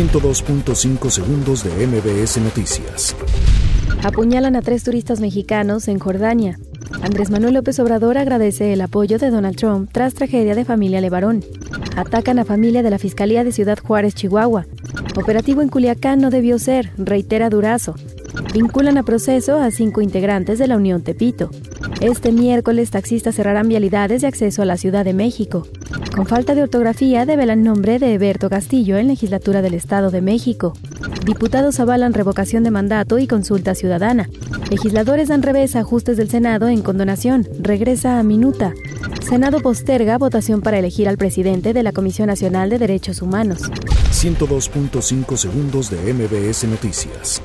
102.5 segundos de MBS Noticias. Apuñalan a tres turistas mexicanos en Jordania. Andrés Manuel López Obrador agradece el apoyo de Donald Trump tras tragedia de familia Levarón. Atacan a familia de la Fiscalía de Ciudad Juárez, Chihuahua. Operativo en Culiacán no debió ser, reitera Durazo. Vinculan a proceso a cinco integrantes de la Unión Tepito. Este miércoles taxistas cerrarán vialidades de acceso a la Ciudad de México. Con falta de ortografía develan nombre de Eberto Castillo en legislatura del Estado de México. Diputados avalan revocación de mandato y consulta ciudadana. Legisladores dan revés a ajustes del Senado en condonación. Regresa a minuta. Senado posterga votación para elegir al presidente de la Comisión Nacional de Derechos Humanos. 102.5 segundos de MBS Noticias.